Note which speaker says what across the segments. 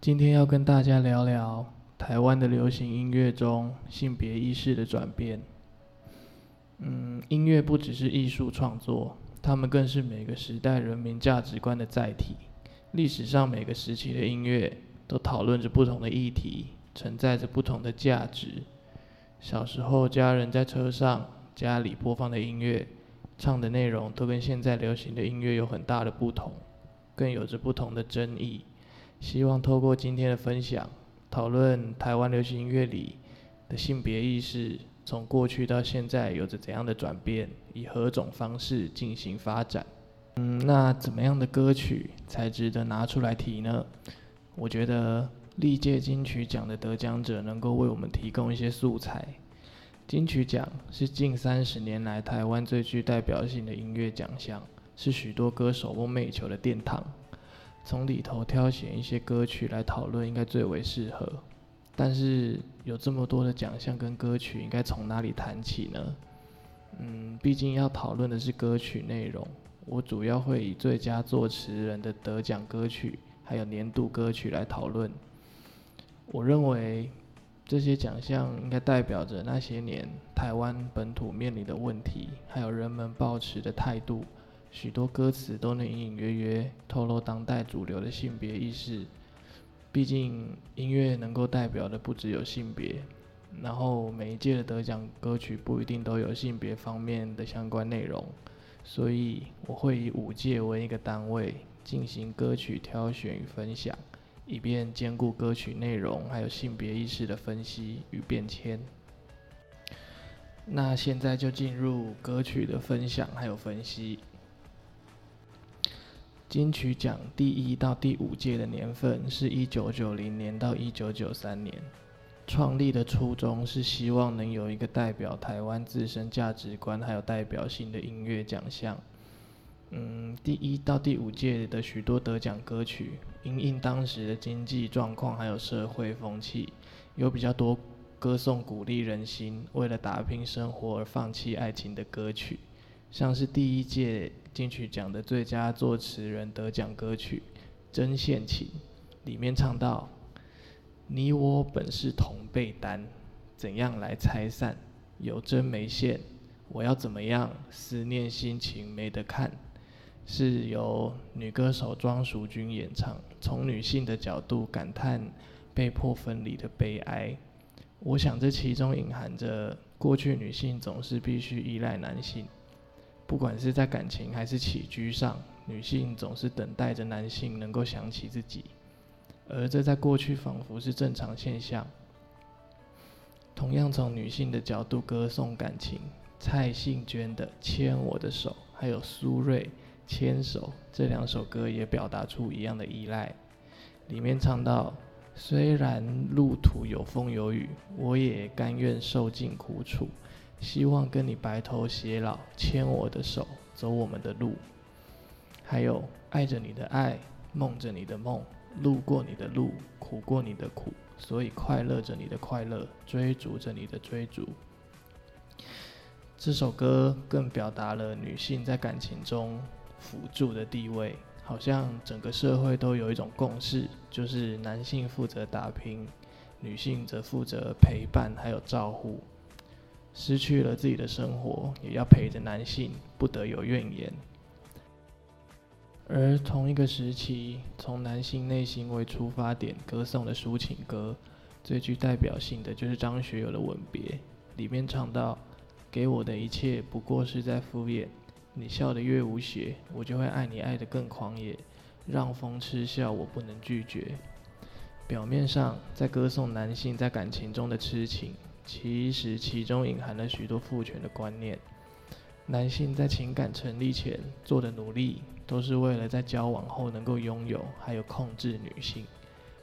Speaker 1: 今天要跟大家聊聊台湾的流行音乐中性别意识的转变。嗯，音乐不只是艺术创作，它们更是每个时代人民价值观的载体。历史上每个时期的音乐都讨论着不同的议题，承载着不同的价值。小时候，家人在车上、家里播放的音乐，唱的内容都跟现在流行的音乐有很大的不同，更有着不同的争议。希望透过今天的分享，讨论台湾流行音乐里的性别意识，从过去到现在有着怎样的转变，以何种方式进行发展。嗯，那怎么样的歌曲才值得拿出来提呢？我觉得历届金曲奖的得奖者能够为我们提供一些素材。金曲奖是近三十年来台湾最具代表性的音乐奖项，是许多歌手梦寐以求的殿堂。从里头挑选一些歌曲来讨论，应该最为适合。但是有这么多的奖项跟歌曲，应该从哪里谈起呢？嗯，毕竟要讨论的是歌曲内容，我主要会以最佳作词人的得奖歌曲，还有年度歌曲来讨论。我认为这些奖项应该代表着那些年台湾本土面临的问题，还有人们抱持的态度。许多歌词都能隐隐约约透露当代主流的性别意识。毕竟音乐能够代表的不只有性别，然后每一届的得奖歌曲不一定都有性别方面的相关内容，所以我会以五届为一个单位进行歌曲挑选与分享，以便兼顾歌曲内容还有性别意识的分析与变迁。那现在就进入歌曲的分享还有分析。金曲奖第一到第五届的年份是一九九零年到一九九三年，创立的初衷是希望能有一个代表台湾自身价值观还有代表性的音乐奖项。嗯，第一到第五届的许多得奖歌曲，因应当时的经济状况还有社会风气，有比较多歌颂鼓励人心，为了打拼生活而放弃爱情的歌曲。像是第一届金曲奖的最佳作词人得奖歌曲《针线情》，里面唱到：“你我本是同被单，怎样来拆散？有针没线，我要怎么样？思念心情没得看。”是由女歌手庄淑君演唱，从女性的角度感叹被迫分离的悲哀。我想这其中隐含着过去女性总是必须依赖男性。不管是在感情还是起居上，女性总是等待着男性能够想起自己，而这在过去仿佛是正常现象。同样从女性的角度歌颂感情，蔡幸娟的《牵我的手》还有苏芮《牵手》这两首歌也表达出一样的依赖。里面唱到：虽然路途有风有雨，我也甘愿受尽苦楚。希望跟你白头偕老，牵我的手，走我们的路。还有爱着你的爱，梦着你的梦，路过你的路，苦过你的苦，所以快乐着你的快乐，追逐着你的追逐。这首歌更表达了女性在感情中辅助的地位，好像整个社会都有一种共识，就是男性负责打拼，女性则负责陪伴还有照顾。失去了自己的生活，也要陪着男性，不得有怨言。而同一个时期，从男性内心为出发点歌颂的抒情歌，最具代表性的就是张学友的《吻别》，里面唱到：“给我的一切不过是在敷衍，你笑得越无邪，我就会爱你爱得更狂野，让风痴笑，我不能拒绝。”表面上在歌颂男性在感情中的痴情。其实其中隐含了许多父权的观念。男性在情感成立前做的努力，都是为了在交往后能够拥有，还有控制女性。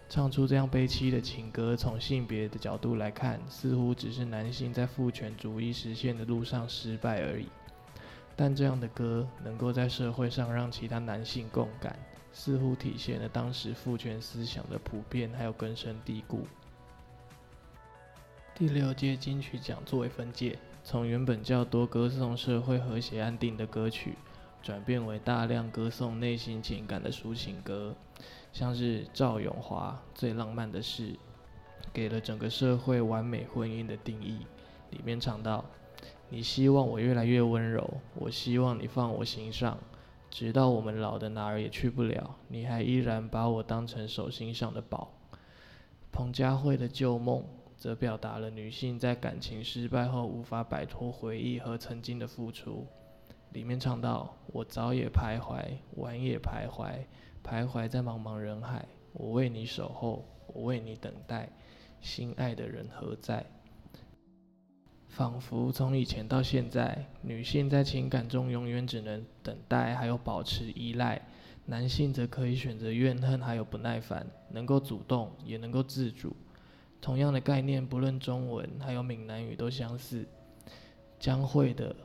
Speaker 1: 唱出这样悲凄的情歌，从性别的角度来看，似乎只是男性在父权主义实现的路上失败而已。但这样的歌能够在社会上让其他男性共感，似乎体现了当时父权思想的普遍还有根深蒂固。第六届金曲奖作为分界，从原本较多歌颂社会和谐安定的歌曲，转变为大量歌颂内心情感的抒情歌，像是赵永华最浪漫的事，给了整个社会完美婚姻的定义。里面唱到：“你希望我越来越温柔，我希望你放我心上，直到我们老的哪儿也去不了，你还依然把我当成手心上的宝。”彭佳慧的旧梦，则表达了女性在感情失败后无法摆脱回忆和曾经的付出。里面唱到：“我早也徘徊，晚也徘徊。”徘徊在茫茫人海，我为你守候，我为你等待，心爱的人何在？仿佛从以前到现在，女性在情感中永远只能等待，还有保持依赖；男性则可以选择怨恨，还有不耐烦，能够主动，也能够自主。同样的概念，不论中文还有闽南语都相似。将会的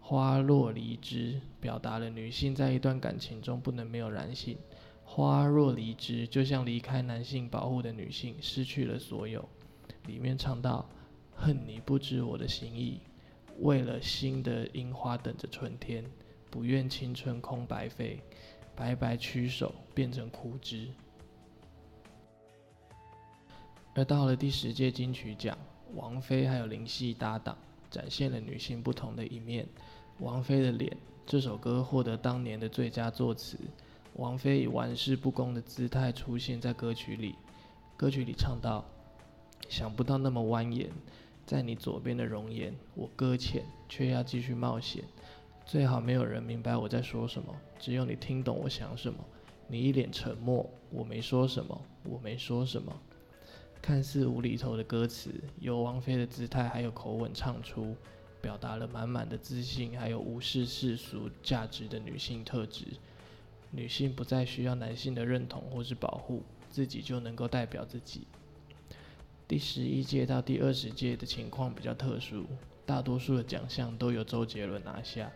Speaker 1: 花落离枝，表达了女性在一段感情中不能没有男性。花若离枝，就像离开男性保护的女性，失去了所有。里面唱到：恨你不知我的心意，为了新的樱花等着春天，不愿青春空白费，白白屈手变成枯枝。而到了第十届金曲奖，王菲还有林夕搭档，展现了女性不同的一面。王菲的脸这首歌获得当年的最佳作词。王菲以玩世不恭的姿态出现在歌曲里，歌曲里唱到：“想不到那么蜿蜒，在你左边的容颜，我搁浅，却要继续冒险。最好没有人明白我在说什么，只有你听懂我想什么。你一脸沉默，我没说什么，我没说什么。”看似无厘头的歌词，由王菲的姿态还有口吻唱出，表达了满满的自信，还有无视世俗价值的女性特质。女性不再需要男性的认同或是保护，自己就能够代表自己。第十一届到第二十届的情况比较特殊，大多数的奖项都由周杰伦拿下。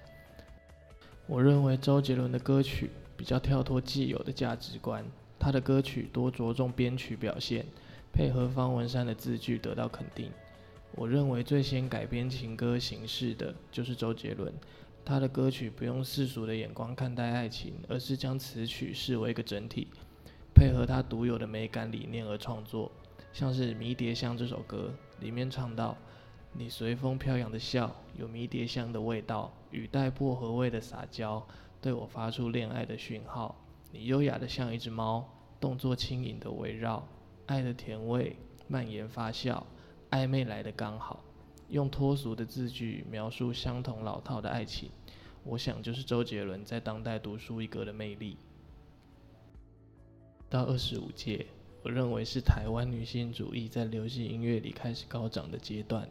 Speaker 1: 我认为周杰伦的歌曲比较跳脱既有的价值观，他的歌曲多着重编曲表现，配合方文山的字句得到肯定。我认为最先改编情歌形式的就是周杰伦。他的歌曲不用世俗的眼光看待爱情，而是将词曲视为一个整体，配合他独有的美感理念而创作。像是《迷迭香》这首歌里面唱到：“你随风飘扬的笑，有迷迭香的味道，语带薄荷味的撒娇，对我发出恋爱的讯号。你优雅的像一只猫，动作轻盈的围绕，爱的甜味蔓延发酵，暧昧来的刚好。”用脱俗的字句描述相同老套的爱情，我想就是周杰伦在当代独树一格的魅力。到二十五届，我认为是台湾女性主义在流行音乐里开始高涨的阶段。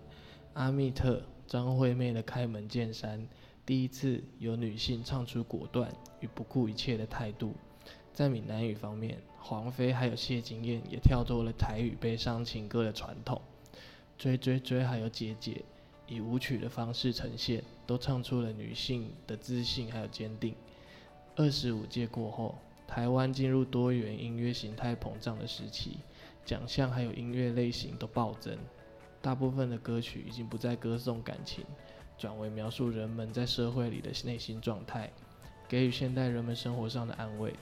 Speaker 1: 阿密特、张惠妹的开门见山，第一次有女性唱出果断与不顾一切的态度。在闽南语方面，黄飞还有谢金燕也跳脱了台语悲伤情歌的传统。追追追，还有姐姐，以舞曲的方式呈现，都唱出了女性的自信还有坚定。二十五届过后，台湾进入多元音乐形态膨胀的时期，奖项还有音乐类型都暴增。大部分的歌曲已经不再歌颂感情，转为描述人们在社会里的内心状态，给予现代人们生活上的安慰。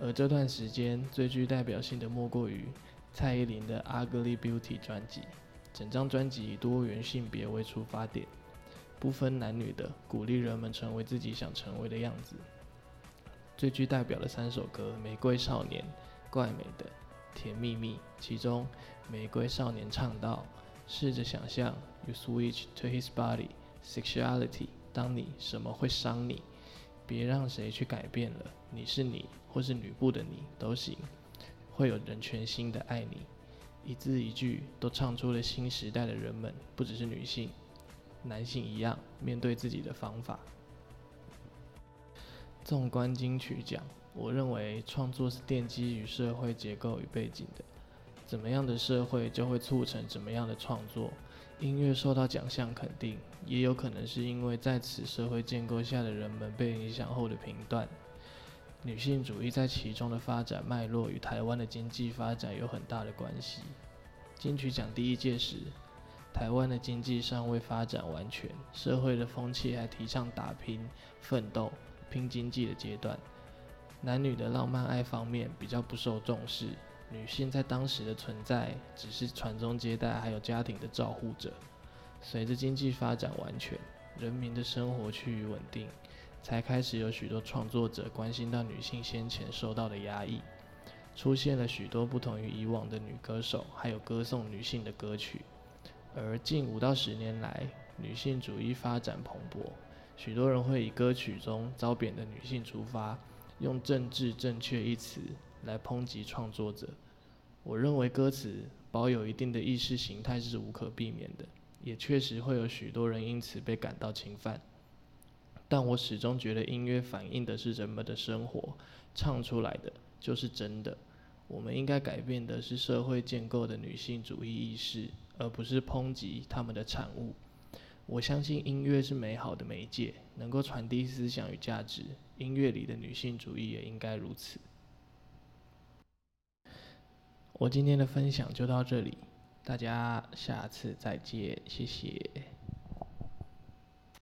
Speaker 1: 而这段时间最具代表性的，莫过于蔡依林的《Ugly Beauty》专辑。整张专辑以多元性别为出发点，不分男女的，鼓励人们成为自己想成为的样子。最具代表的三首歌《玫瑰少年》、怪美的《甜蜜蜜》，其中《玫瑰少年》唱到：“试着想象，You switch to his body, sexuality。当你什么会伤你？别让谁去改变了，你是你，或是吕布的你都行，会有人全心的爱你。”一字一句都唱出了新时代的人们，不只是女性，男性一样面对自己的方法。纵观金曲奖，我认为创作是奠基于社会结构与背景的，怎么样的社会就会促成怎么样的创作。音乐受到奖项肯定，也有可能是因为在此社会建构下的人们被影响后的评断。女性主义在其中的发展脉络与台湾的经济发展有很大的关系。金曲奖第一届时，台湾的经济尚未发展完全，社会的风气还提倡打拼、奋斗、拼经济的阶段。男女的浪漫爱方面比较不受重视，女性在当时的存在只是传宗接代还有家庭的照护者。随着经济发展完全，人民的生活趋于稳定，才开始有许多创作者关心到女性先前受到的压抑，出现了许多不同于以往的女歌手，还有歌颂女性的歌曲。而近五到十年来，女性主义发展蓬勃，许多人会以歌曲中遭贬的女性出发，用政治正确一词来抨击创作者。我认为歌词保有一定的意识形态是无可避免的。也确实会有许多人因此被感到侵犯，但我始终觉得音乐反映的是人们的生活，唱出来的就是真的。我们应该改变的是社会建构的女性主义意识，而不是抨击他们的产物。我相信音乐是美好的媒介，能够传递思想与价值。音乐里的女性主义也应该如此。我今天的分享就到这里。大家下次再见，谢谢。